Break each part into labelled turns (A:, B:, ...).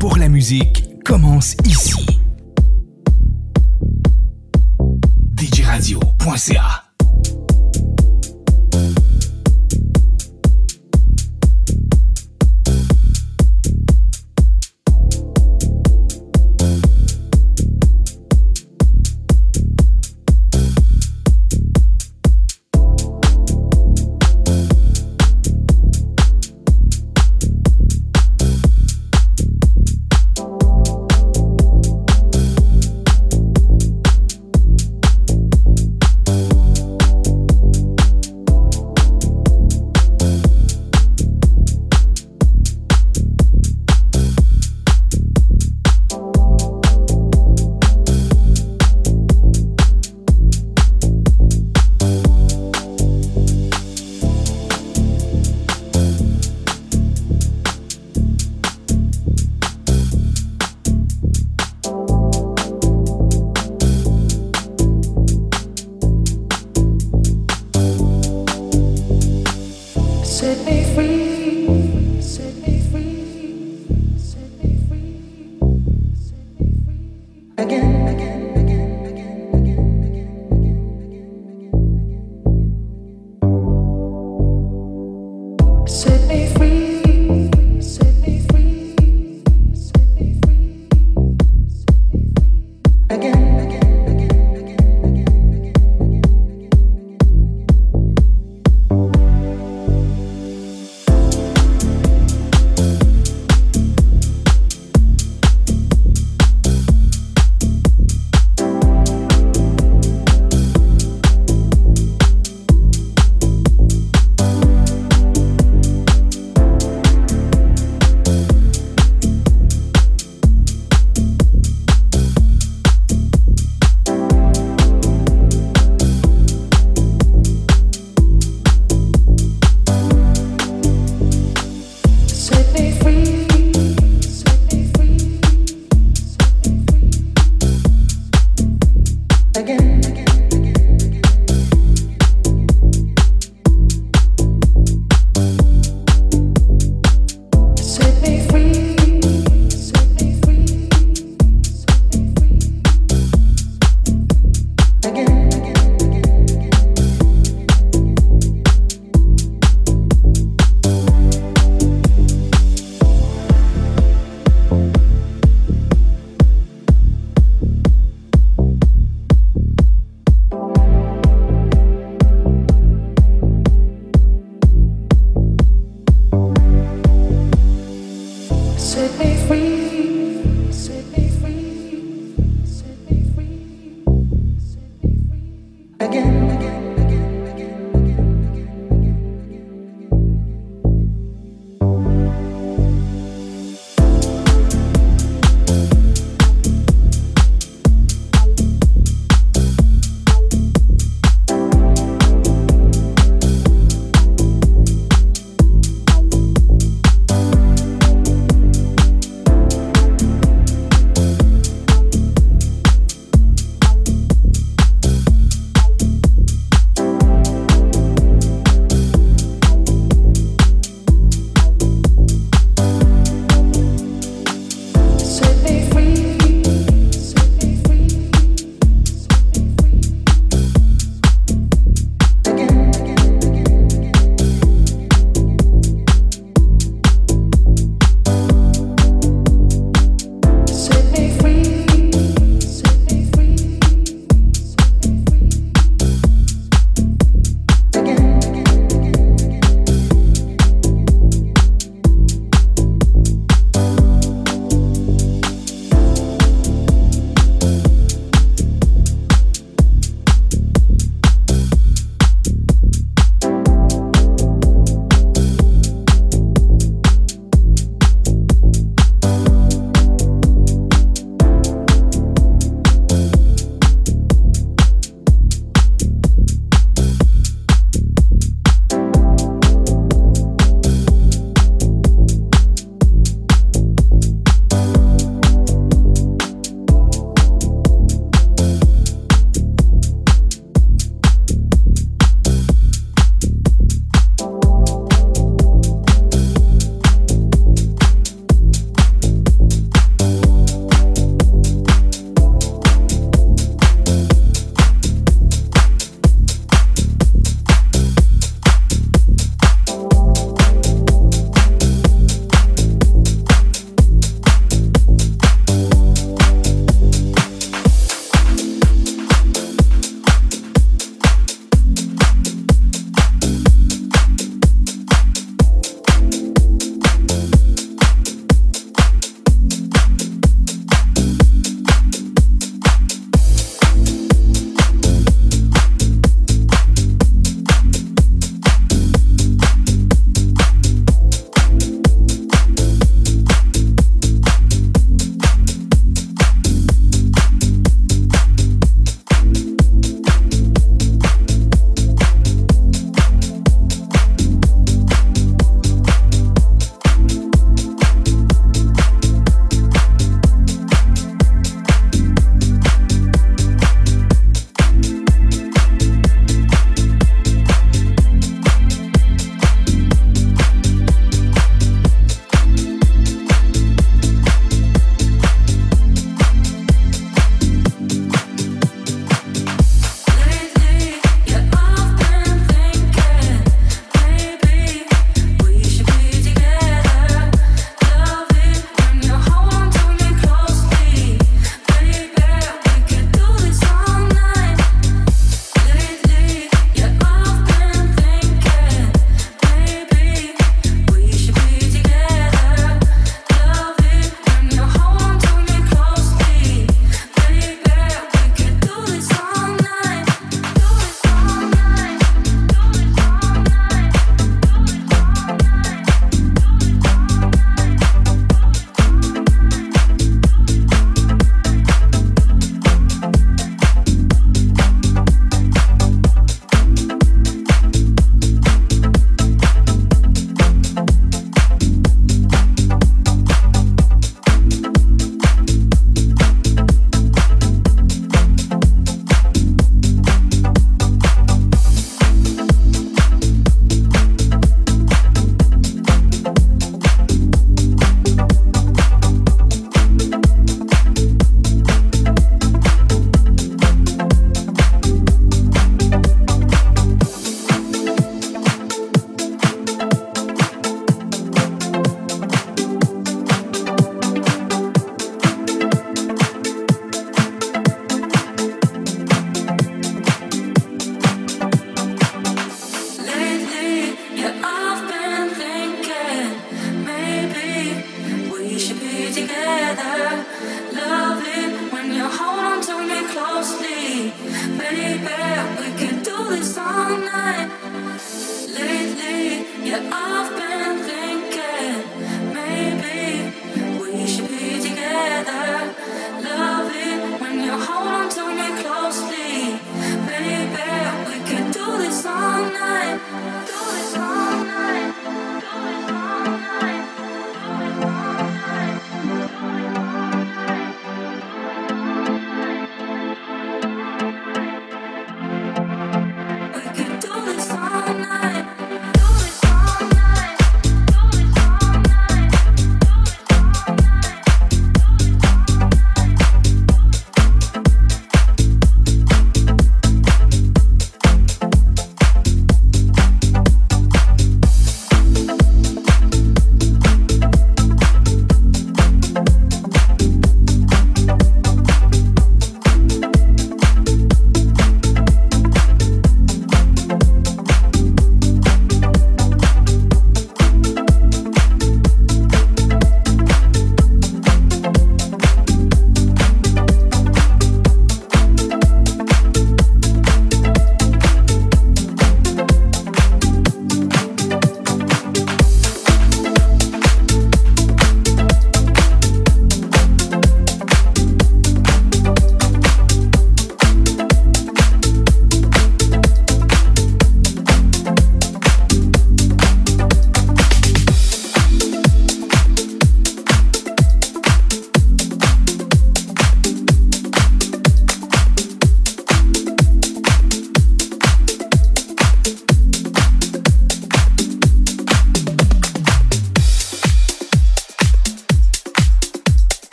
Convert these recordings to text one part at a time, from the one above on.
A: pour la musique commence ici. DigiRadio.ca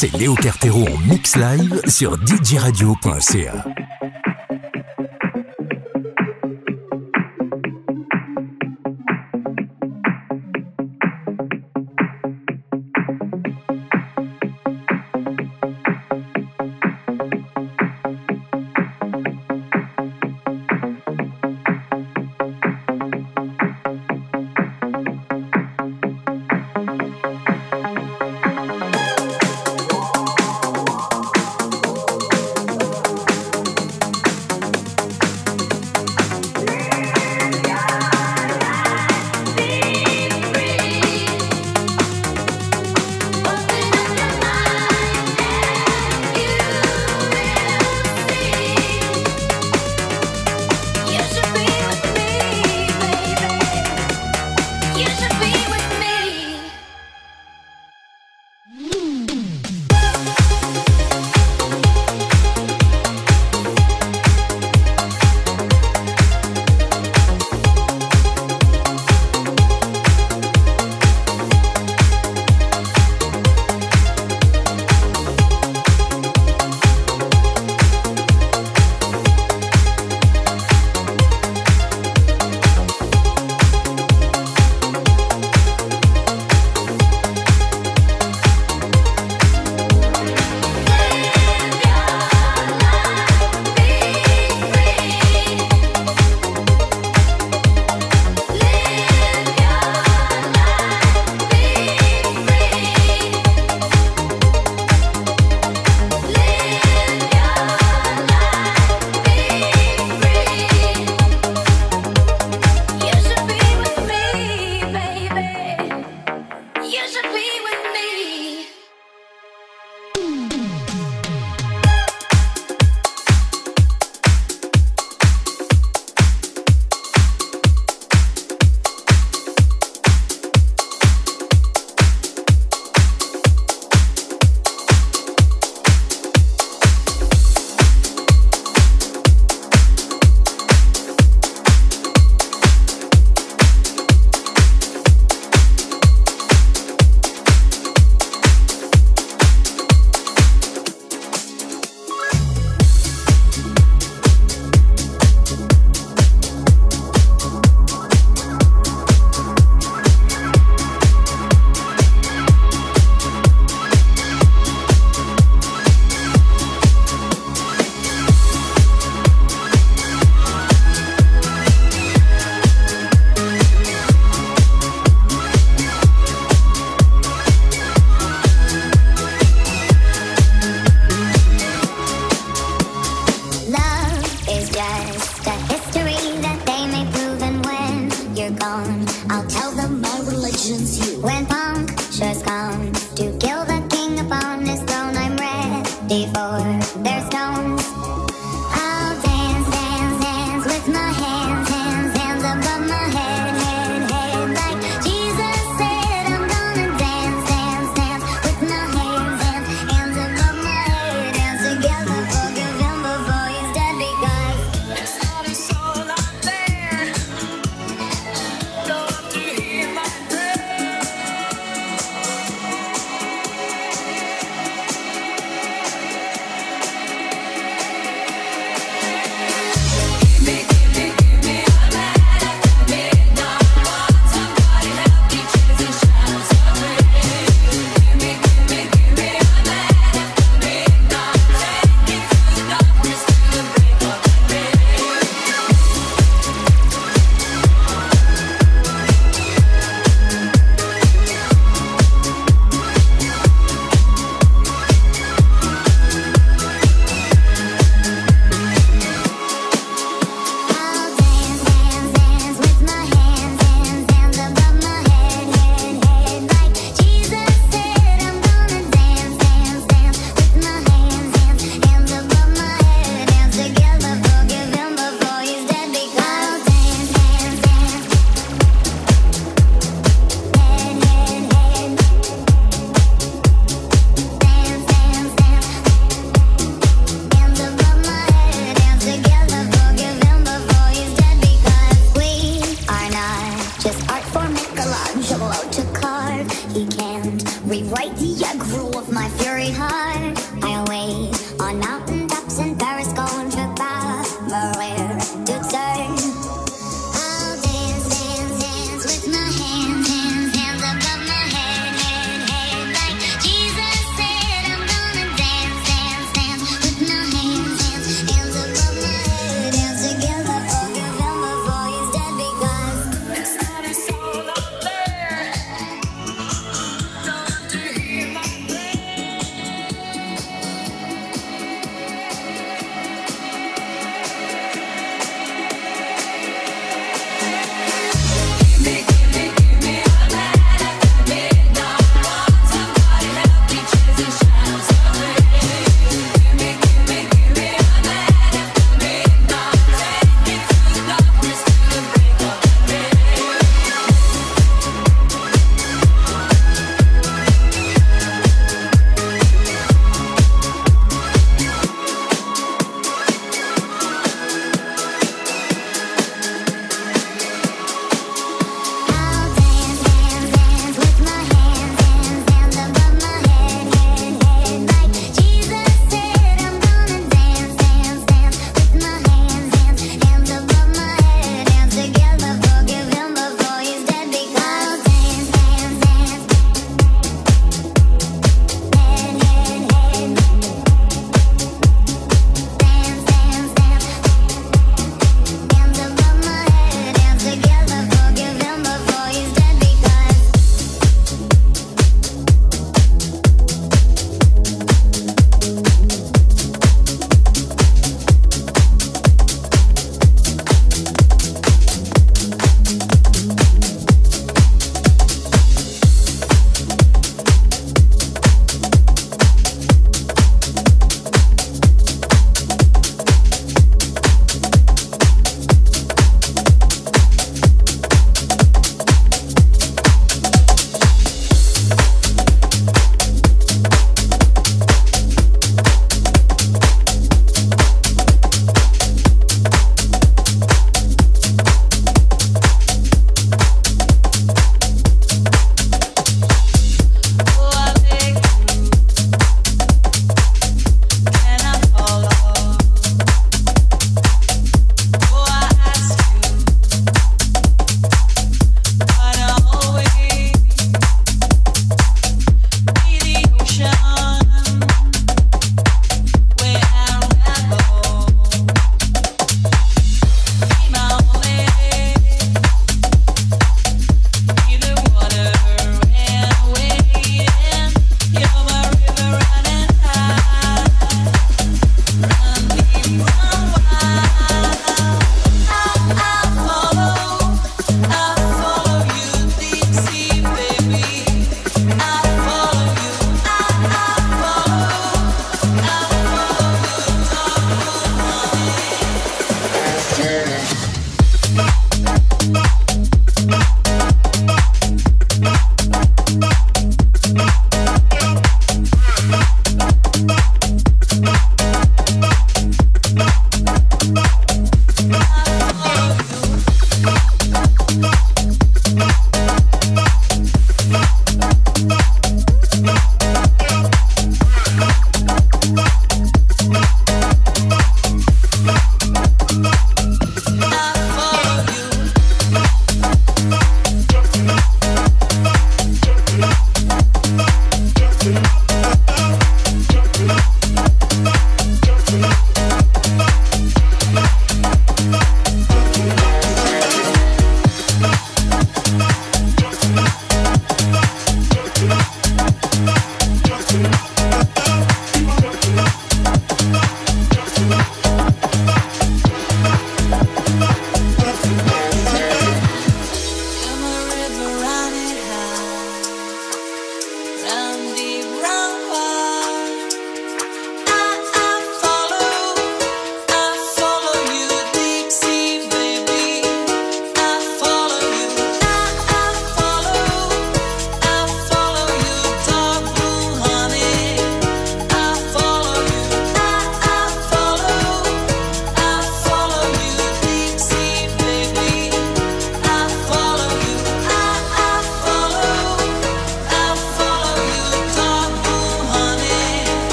B: c'est Léo Cartero en mix live sur djradio.ca.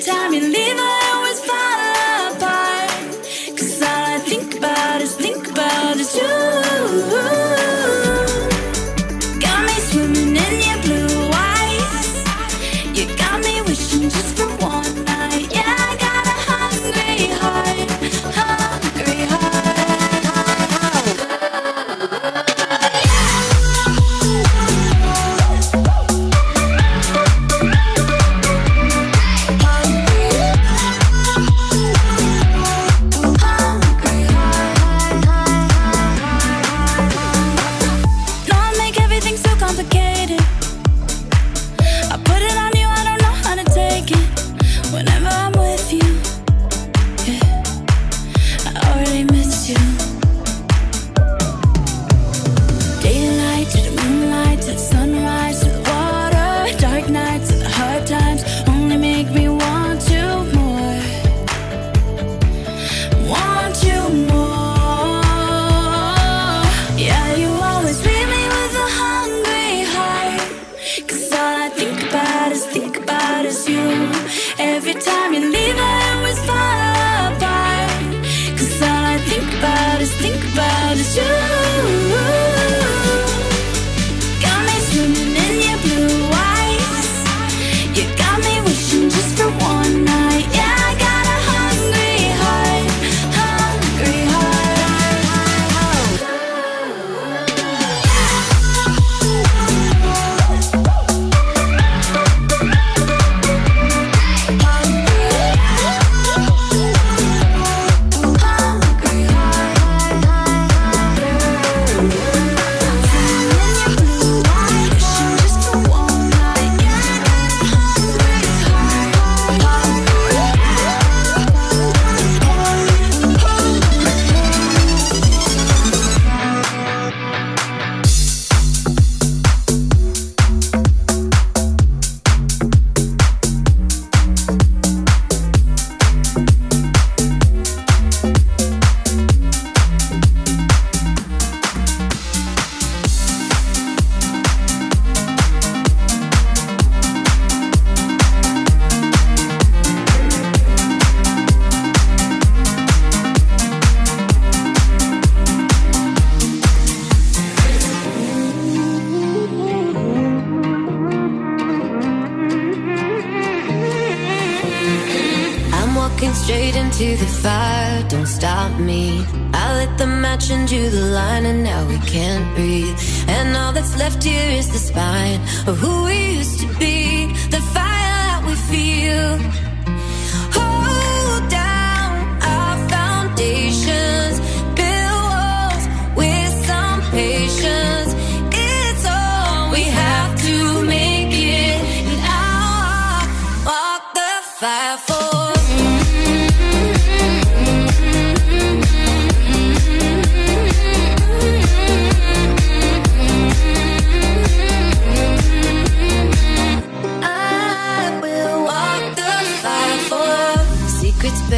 C: time you leave us.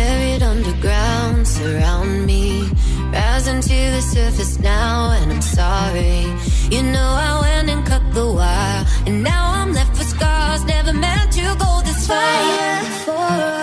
C: buried underground surround me. Rising to the surface now and I'm sorry. You know I went and cut the wire And now I'm left with scars. Never meant to go this far. For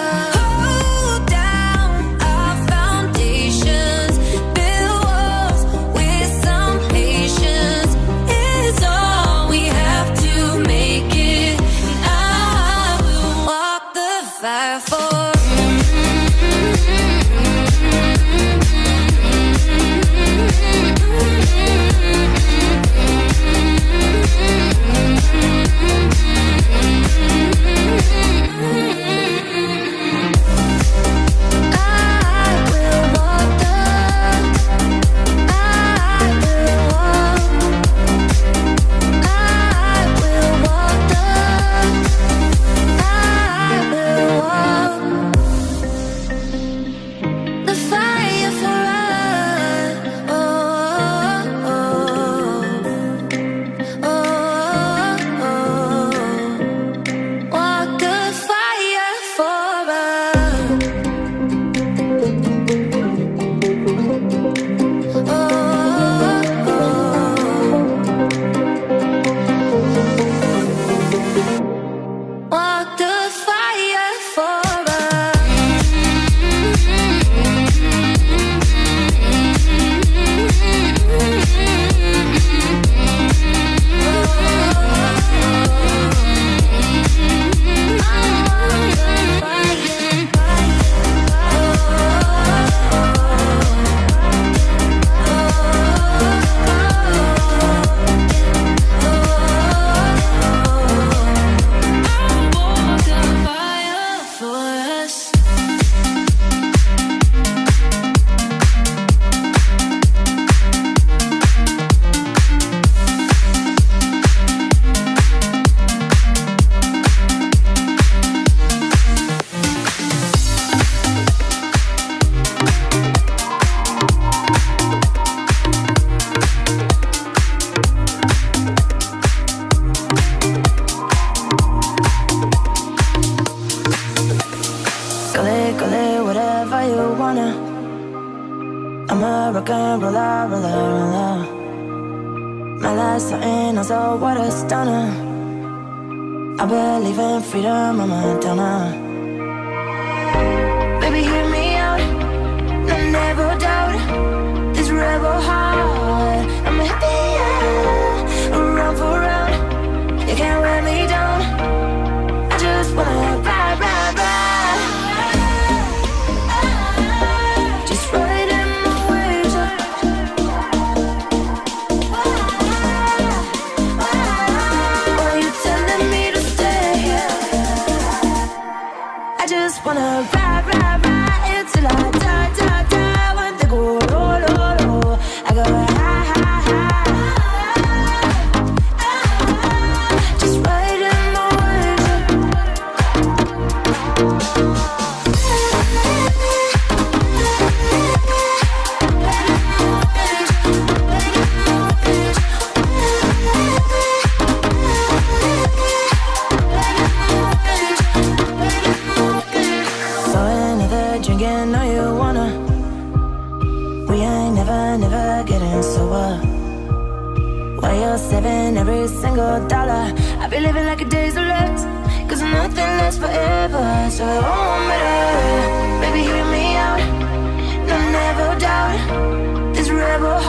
D: meal, saving every single dollar. I be living like a days or less, cause nothing lasts forever, so it won't matter. Baby, hear me out, no, never doubt this rebel heart.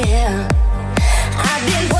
E: Votre web radio,